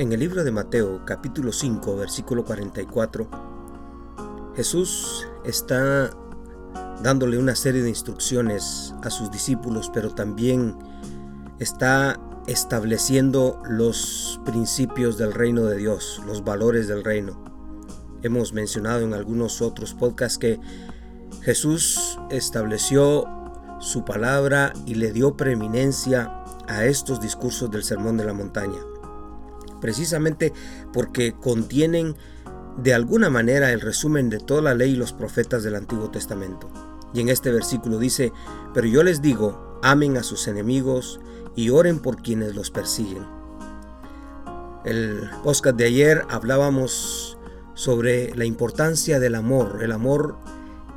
En el libro de Mateo capítulo 5 versículo 44, Jesús está dándole una serie de instrucciones a sus discípulos, pero también está estableciendo los principios del reino de Dios, los valores del reino. Hemos mencionado en algunos otros podcasts que Jesús estableció su palabra y le dio preeminencia a estos discursos del Sermón de la Montaña precisamente porque contienen de alguna manera el resumen de toda la ley y los profetas del Antiguo Testamento. Y en este versículo dice, pero yo les digo, amen a sus enemigos y oren por quienes los persiguen. El podcast de ayer hablábamos sobre la importancia del amor, el amor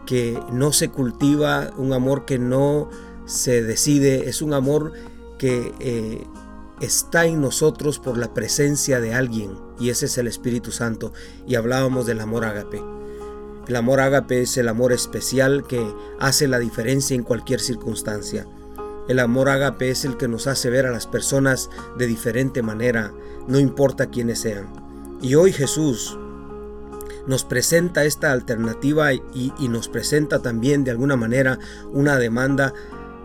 que no se cultiva, un amor que no se decide, es un amor que eh, está en nosotros por la presencia de alguien y ese es el Espíritu Santo y hablábamos del amor ágape. El amor ágape es el amor especial que hace la diferencia en cualquier circunstancia. El amor ágape es el que nos hace ver a las personas de diferente manera, no importa quiénes sean. Y hoy Jesús nos presenta esta alternativa y, y nos presenta también de alguna manera una demanda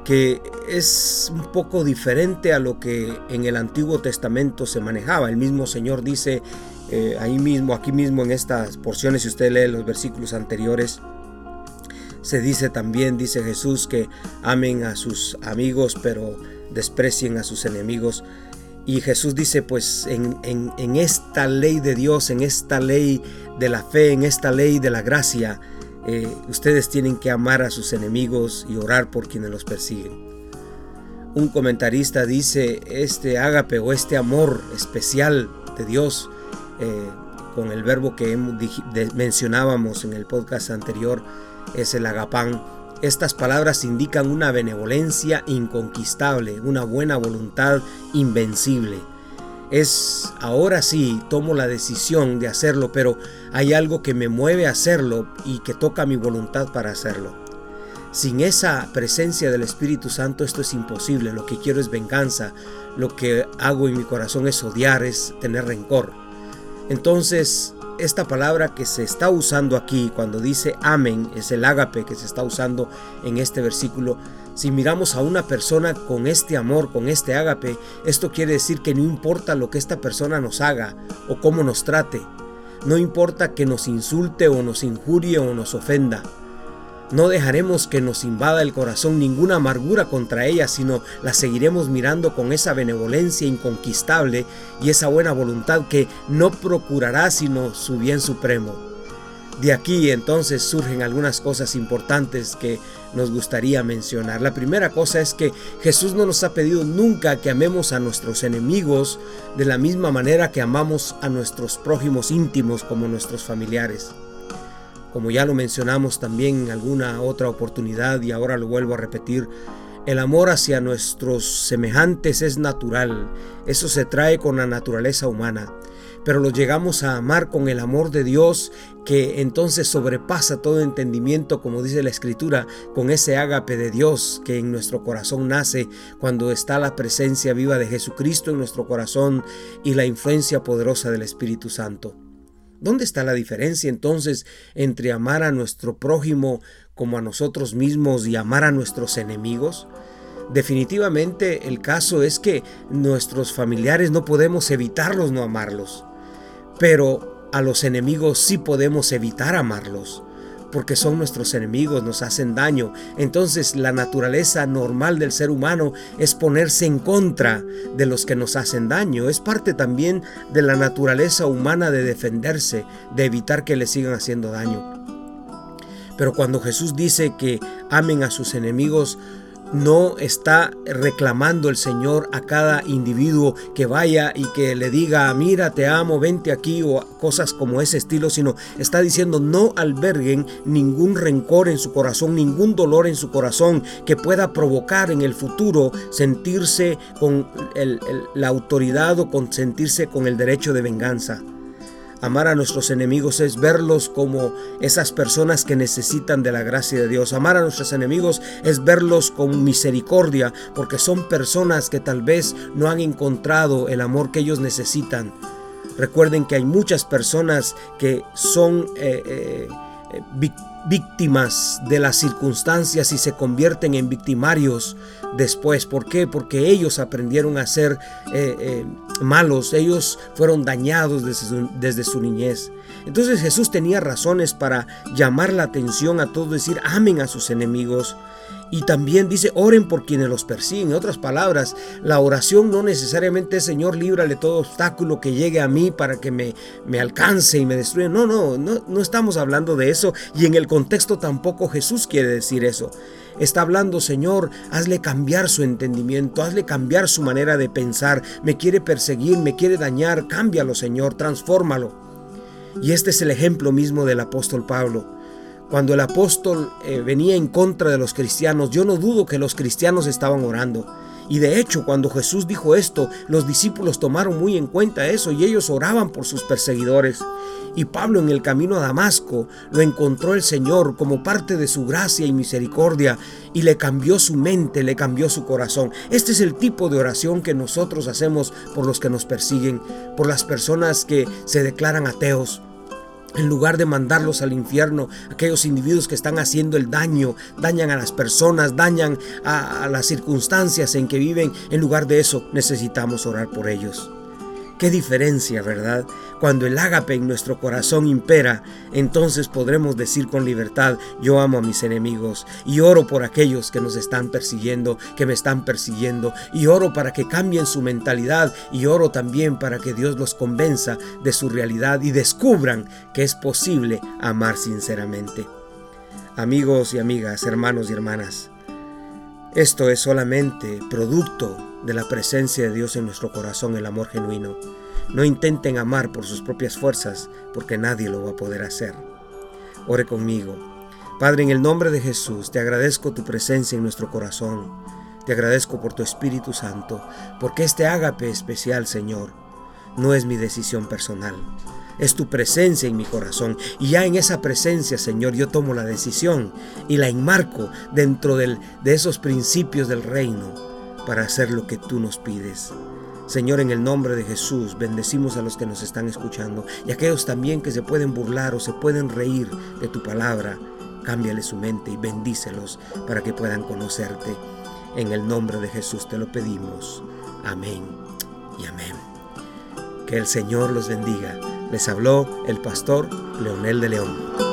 que es un poco diferente a lo que en el Antiguo Testamento se manejaba. El mismo Señor dice eh, ahí mismo, aquí mismo en estas porciones, si usted lee los versículos anteriores, se dice también, dice Jesús, que amen a sus amigos, pero desprecien a sus enemigos. Y Jesús dice, pues en, en esta ley de Dios, en esta ley de la fe, en esta ley de la gracia, eh, ustedes tienen que amar a sus enemigos y orar por quienes los persiguen. Un comentarista dice, este ágape o este amor especial de Dios, eh, con el verbo que mencionábamos en el podcast anterior, es el agapán. Estas palabras indican una benevolencia inconquistable, una buena voluntad invencible es ahora sí tomo la decisión de hacerlo, pero hay algo que me mueve a hacerlo y que toca mi voluntad para hacerlo. Sin esa presencia del Espíritu Santo esto es imposible. Lo que quiero es venganza. Lo que hago en mi corazón es odiar, es tener rencor. Entonces, esta palabra que se está usando aquí cuando dice amén, es el ágape que se está usando en este versículo, si miramos a una persona con este amor, con este ágape, esto quiere decir que no importa lo que esta persona nos haga o cómo nos trate, no importa que nos insulte o nos injurie o nos ofenda. No dejaremos que nos invada el corazón ninguna amargura contra ella, sino la seguiremos mirando con esa benevolencia inconquistable y esa buena voluntad que no procurará sino su bien supremo. De aquí entonces surgen algunas cosas importantes que nos gustaría mencionar. La primera cosa es que Jesús no nos ha pedido nunca que amemos a nuestros enemigos de la misma manera que amamos a nuestros prójimos íntimos como nuestros familiares. Como ya lo mencionamos también en alguna otra oportunidad y ahora lo vuelvo a repetir, el amor hacia nuestros semejantes es natural, eso se trae con la naturaleza humana pero lo llegamos a amar con el amor de Dios que entonces sobrepasa todo entendimiento, como dice la Escritura, con ese ágape de Dios que en nuestro corazón nace cuando está la presencia viva de Jesucristo en nuestro corazón y la influencia poderosa del Espíritu Santo. ¿Dónde está la diferencia entonces entre amar a nuestro prójimo como a nosotros mismos y amar a nuestros enemigos? Definitivamente el caso es que nuestros familiares no podemos evitarlos no amarlos pero a los enemigos sí podemos evitar amarlos, porque son nuestros enemigos, nos hacen daño. Entonces la naturaleza normal del ser humano es ponerse en contra de los que nos hacen daño. Es parte también de la naturaleza humana de defenderse, de evitar que le sigan haciendo daño. Pero cuando Jesús dice que amen a sus enemigos, no está reclamando el Señor a cada individuo que vaya y que le diga, mira, te amo, vente aquí o cosas como ese estilo, sino está diciendo no alberguen ningún rencor en su corazón, ningún dolor en su corazón que pueda provocar en el futuro sentirse con la autoridad o con sentirse con el derecho de venganza. Amar a nuestros enemigos es verlos como esas personas que necesitan de la gracia de Dios. Amar a nuestros enemigos es verlos con misericordia porque son personas que tal vez no han encontrado el amor que ellos necesitan. Recuerden que hay muchas personas que son eh, eh, eh, víctimas de las circunstancias y se convierten en victimarios después. ¿Por qué? Porque ellos aprendieron a ser malos, ellos fueron dañados desde su, niñez. Entonces Jesús tenía razones para llamar la atención a todos, decir, amen a sus enemigos. Y también dice, oren por quienes los persiguen. En otras palabras, la oración no necesariamente es, Señor, líbrale todo obstáculo que llegue a mí para que me, me alcance y me destruya. No, no, no, no estamos hablando de eso. Y en el contexto tampoco Jesús quiere decir eso. Está hablando, Señor, hazle cambiar su entendimiento, hazle cambiar su manera de pensar. Me quiere perseguir, me quiere dañar. Cámbialo, Señor, transfórmalo. Y este es el ejemplo mismo del apóstol Pablo. Cuando el apóstol eh, venía en contra de los cristianos, yo no dudo que los cristianos estaban orando. Y de hecho, cuando Jesús dijo esto, los discípulos tomaron muy en cuenta eso y ellos oraban por sus perseguidores. Y Pablo en el camino a Damasco lo encontró el Señor como parte de su gracia y misericordia y le cambió su mente, le cambió su corazón. Este es el tipo de oración que nosotros hacemos por los que nos persiguen, por las personas que se declaran ateos en lugar de mandarlos al infierno, aquellos individuos que están haciendo el daño, dañan a las personas, dañan a, las circunstancias en que viven, en lugar de eso necesitamos orar por ellos. Qué diferencia, ¿verdad? Cuando el ágape en nuestro corazón impera, entonces podremos decir con libertad, yo amo a mis enemigos y oro por aquellos que nos están persiguiendo, que me están persiguiendo, y oro para que cambien su mentalidad y oro también para que Dios los convenza de su realidad y descubran que es posible amar sinceramente. Amigos y amigas, hermanos y hermanas, esto es solamente producto de la presencia de Dios en nuestro corazón, el amor genuino. No intenten amar por sus propias fuerzas, porque nadie lo va a poder hacer. Ore conmigo. Padre, en el nombre de Jesús, te agradezco tu presencia en nuestro corazón. Te agradezco por tu Espíritu Santo, porque este ágape especial, Señor, no es mi decisión personal. Es tu presencia en mi corazón. Y ya en esa presencia, Señor, yo tomo la decisión y la enmarco dentro de esos principios del reino para hacer lo que tú nos pides. Señor, en el nombre de Jesús, bendecimos a los que nos están escuchando y aquellos también que se pueden burlar o se pueden reír de tu palabra. Cámbiale su mente y bendícelos para que puedan conocerte. En el nombre de Jesús te lo pedimos. Amén y amén. Que el Señor los bendiga. Les habló el pastor Leonel de León.